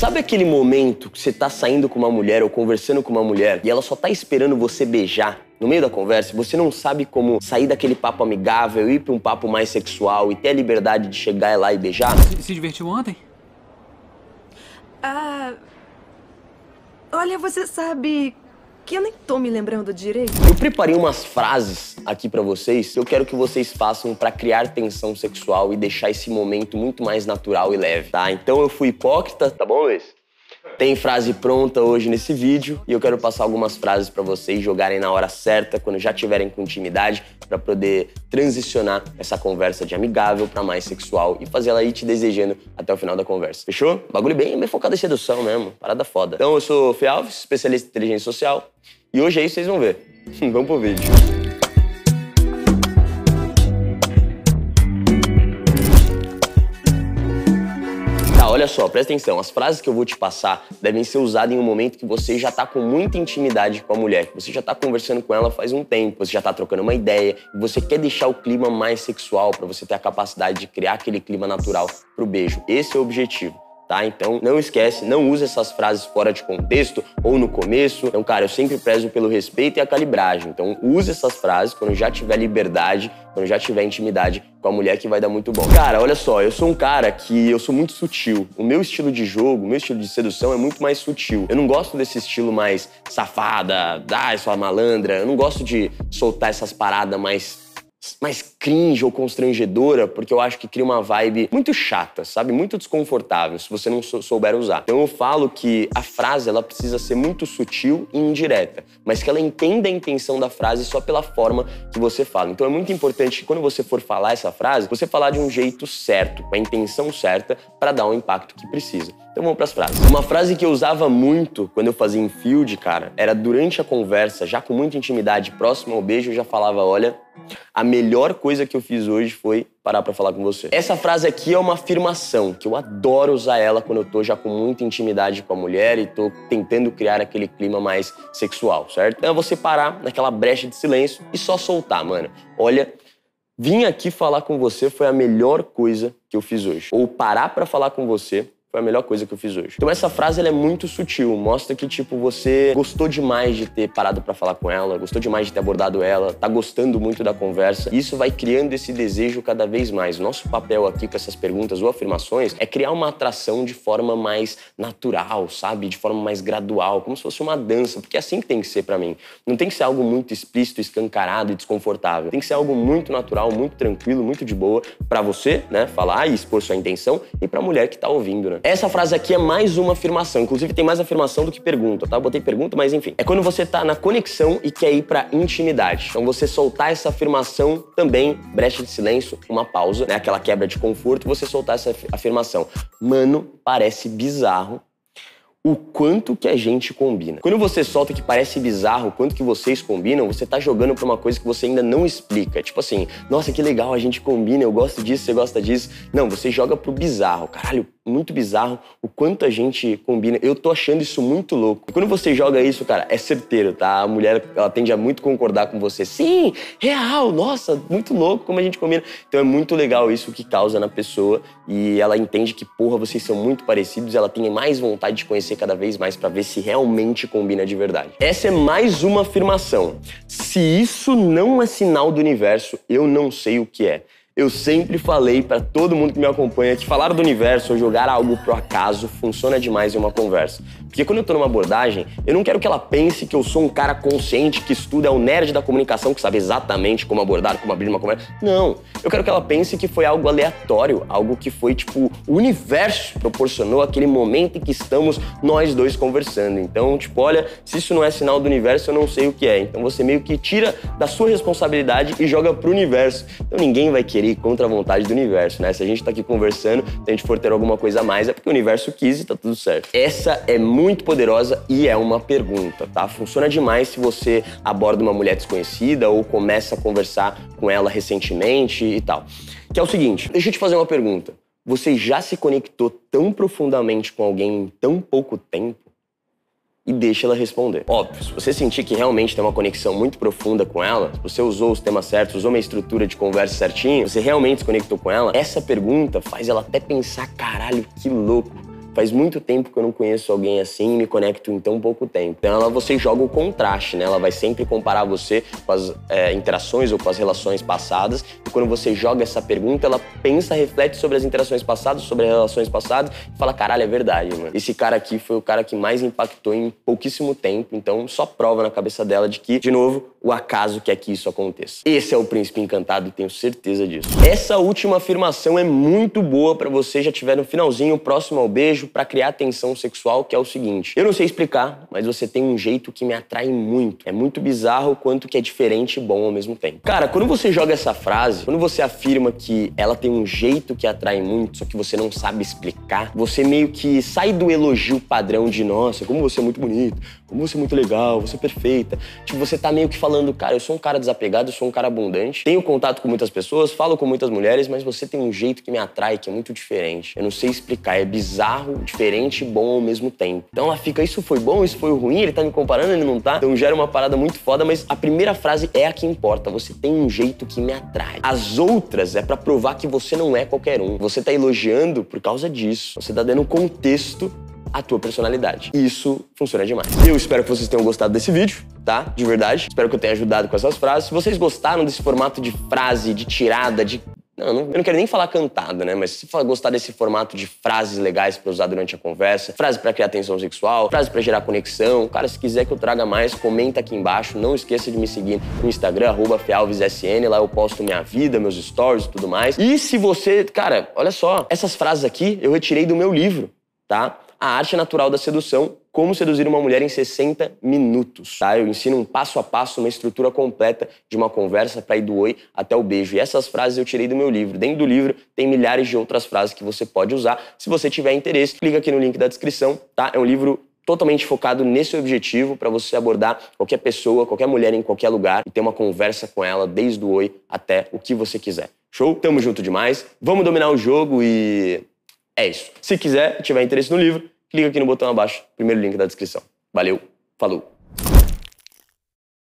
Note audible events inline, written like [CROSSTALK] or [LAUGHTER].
Sabe aquele momento que você tá saindo com uma mulher ou conversando com uma mulher e ela só tá esperando você beijar? No meio da conversa, você não sabe como sair daquele papo amigável, ir pra um papo mais sexual e ter a liberdade de chegar lá e beijar? Se, se divertiu ontem? Ah. Olha, você sabe que eu nem tô me lembrando direito. Eu preparei umas frases aqui pra vocês eu quero que vocês façam pra criar tensão sexual e deixar esse momento muito mais natural e leve, tá? Então eu fui hipócrita, tá bom, Luiz? Tem frase pronta hoje nesse vídeo e eu quero passar algumas frases pra vocês jogarem na hora certa, quando já tiverem com intimidade, pra poder transicionar essa conversa de amigável pra mais sexual e fazer ela ir te desejando até o final da conversa. Fechou? Bagulho bem, bem focado em sedução mesmo, parada foda. Então eu sou o Fê Alves, especialista em inteligência social, e hoje é isso vocês vão ver. [LAUGHS] Vamos pro vídeo. Olha só, presta atenção. As frases que eu vou te passar devem ser usadas em um momento que você já tá com muita intimidade com a mulher, que você já tá conversando com ela faz um tempo, você já tá trocando uma ideia, e você quer deixar o clima mais sexual para você ter a capacidade de criar aquele clima natural pro beijo. Esse é o objetivo. Tá? Então não esquece, não use essas frases fora de contexto ou no começo. Então, cara, eu sempre prezo pelo respeito e a calibragem. Então use essas frases quando já tiver liberdade, quando já tiver intimidade com a mulher que vai dar muito bom. Cara, olha só, eu sou um cara que eu sou muito sutil. O meu estilo de jogo, o meu estilo de sedução é muito mais sutil. Eu não gosto desse estilo mais safada, ah, sua malandra. Eu não gosto de soltar essas paradas mais mais cringe ou constrangedora, porque eu acho que cria uma vibe muito chata, sabe? Muito desconfortável, se você não souber usar. Então eu falo que a frase ela precisa ser muito sutil e indireta, mas que ela entenda a intenção da frase só pela forma que você fala. Então é muito importante que quando você for falar essa frase, você falar de um jeito certo, com a intenção certa, para dar o impacto que precisa. Então vamos para as frases. Uma frase que eu usava muito quando eu fazia em field, cara, era durante a conversa, já com muita intimidade, próximo ao beijo, eu já falava, olha, a melhor coisa que eu fiz hoje foi parar para falar com você. Essa frase aqui é uma afirmação que eu adoro usar ela quando eu tô já com muita intimidade com a mulher e tô tentando criar aquele clima mais sexual, certo? Então é você parar naquela brecha de silêncio e só soltar, mano. Olha, vim aqui falar com você foi a melhor coisa que eu fiz hoje. Ou parar para falar com você foi a melhor coisa que eu fiz hoje. Então essa frase ela é muito sutil, mostra que tipo você gostou demais de ter parado para falar com ela, gostou demais de ter abordado ela, tá gostando muito da conversa. E isso vai criando esse desejo cada vez mais. Nosso papel aqui com essas perguntas ou afirmações é criar uma atração de forma mais natural, sabe? De forma mais gradual, como se fosse uma dança, porque é assim que tem que ser para mim. Não tem que ser algo muito explícito, escancarado e desconfortável. Tem que ser algo muito natural, muito tranquilo, muito de boa para você, né, falar e expor sua intenção e para a mulher que tá ouvindo, né? Essa frase aqui é mais uma afirmação. Inclusive, tem mais afirmação do que pergunta, tá? Botei pergunta, mas enfim. É quando você tá na conexão e quer ir pra intimidade. Então, você soltar essa afirmação também, brecha de silêncio, uma pausa, né? Aquela quebra de conforto, você soltar essa afirmação. Mano, parece bizarro o quanto que a gente combina. Quando você solta que parece bizarro o quanto que vocês combinam, você tá jogando pra uma coisa que você ainda não explica. Tipo assim, nossa, que legal, a gente combina, eu gosto disso, você gosta disso. Não, você joga pro bizarro. Caralho, muito bizarro o quanto a gente combina. Eu tô achando isso muito louco. E quando você joga isso, cara, é certeiro, tá? A mulher, ela tende a muito concordar com você. Sim, real, nossa, muito louco como a gente combina. Então é muito legal isso que causa na pessoa e ela entende que, porra, vocês são muito parecidos, ela tem mais vontade de conhecer cada vez mais para ver se realmente combina de verdade. Essa é mais uma afirmação. Se isso não é sinal do universo, eu não sei o que é. Eu sempre falei para todo mundo que me acompanha que falar do universo ou jogar algo pro acaso funciona demais em uma conversa. Porque quando eu tô numa abordagem, eu não quero que ela pense que eu sou um cara consciente que estuda, é um nerd da comunicação que sabe exatamente como abordar, como abrir uma conversa. Não. Eu quero que ela pense que foi algo aleatório, algo que foi tipo, o universo proporcionou aquele momento em que estamos nós dois conversando. Então, tipo, olha, se isso não é sinal do universo, eu não sei o que é. Então você meio que tira da sua responsabilidade e joga pro universo. Então ninguém vai querer ir contra a vontade do universo, né? Se a gente tá aqui conversando, se a gente for ter alguma coisa a mais, é porque o universo quis e tá tudo certo. Essa é muito poderosa e é uma pergunta, tá? Funciona demais se você aborda uma mulher desconhecida ou começa a conversar com ela recentemente e tal. Que é o seguinte, deixa eu te fazer uma pergunta. Você já se conectou tão profundamente com alguém em tão pouco tempo? e deixa ela responder. Óbvio, se você sentir que realmente tem uma conexão muito profunda com ela, você usou os temas certos, usou uma estrutura de conversa certinho, você realmente se conectou com ela, essa pergunta faz ela até pensar, caralho, que louco. Faz muito tempo que eu não conheço alguém assim e me conecto em tão pouco tempo. Então ela, você joga o contraste, né? Ela vai sempre comparar você com as é, interações ou com as relações passadas. E quando você joga essa pergunta, ela pensa, reflete sobre as interações passadas, sobre as relações passadas e fala: caralho, é verdade, mano. Esse cara aqui foi o cara que mais impactou em pouquíssimo tempo. Então só prova na cabeça dela de que, de novo, o acaso quer que isso aconteça. Esse é o príncipe encantado, tenho certeza disso. Essa última afirmação é muito boa para você já tiver no finalzinho, próximo ao beijo, para criar tensão sexual, que é o seguinte: eu não sei explicar, mas você tem um jeito que me atrai muito. É muito bizarro o quanto que é diferente e bom ao mesmo tempo. Cara, quando você joga essa frase, quando você afirma que ela tem um jeito que atrai muito, só que você não sabe explicar, você meio que sai do elogio padrão de nossa, como você é muito bonito, como você é muito legal, você é perfeita. Tipo, você tá meio que falando, cara, eu sou um cara desapegado, eu sou um cara abundante, tenho contato com muitas pessoas, falo com muitas mulheres, mas você tem um jeito que me atrai, que é muito diferente. Eu não sei explicar, é bizarro, diferente e bom ao mesmo tempo. Então ela fica, isso foi bom, isso foi ruim, ele tá me comparando, ele não tá. Então gera uma parada muito foda, mas a primeira frase é a que importa. Você tem um jeito que me atrai. As outras é para provar que você não é qualquer um. Você tá elogiando por causa disso. Você tá dando contexto a tua personalidade. Isso funciona demais. Eu espero que vocês tenham gostado desse vídeo, tá? De verdade. Espero que eu tenha ajudado com essas frases. Se vocês gostaram desse formato de frase, de tirada, de não, não, eu não quero nem falar cantada, né? Mas se você gostar desse formato de frases legais para usar durante a conversa, frase para criar tensão sexual, frase para gerar conexão, cara, se quiser que eu traga mais, comenta aqui embaixo. Não esqueça de me seguir no Instagram, FealvesSN. Lá eu posto minha vida, meus stories e tudo mais. E se você, cara, olha só, essas frases aqui eu retirei do meu livro, tá? A Arte Natural da Sedução, Como Seduzir uma Mulher em 60 Minutos. Tá? Eu ensino um passo a passo, uma estrutura completa de uma conversa para ir do oi até o beijo. E essas frases eu tirei do meu livro. Dentro do livro tem milhares de outras frases que você pode usar. Se você tiver interesse, clica aqui no link da descrição. Tá? É um livro totalmente focado nesse objetivo para você abordar qualquer pessoa, qualquer mulher em qualquer lugar e ter uma conversa com ela desde o oi até o que você quiser. Show? Tamo junto demais. Vamos dominar o jogo e é isso. Se quiser, tiver interesse no livro, clica aqui no botão abaixo, primeiro link da descrição. Valeu, falou!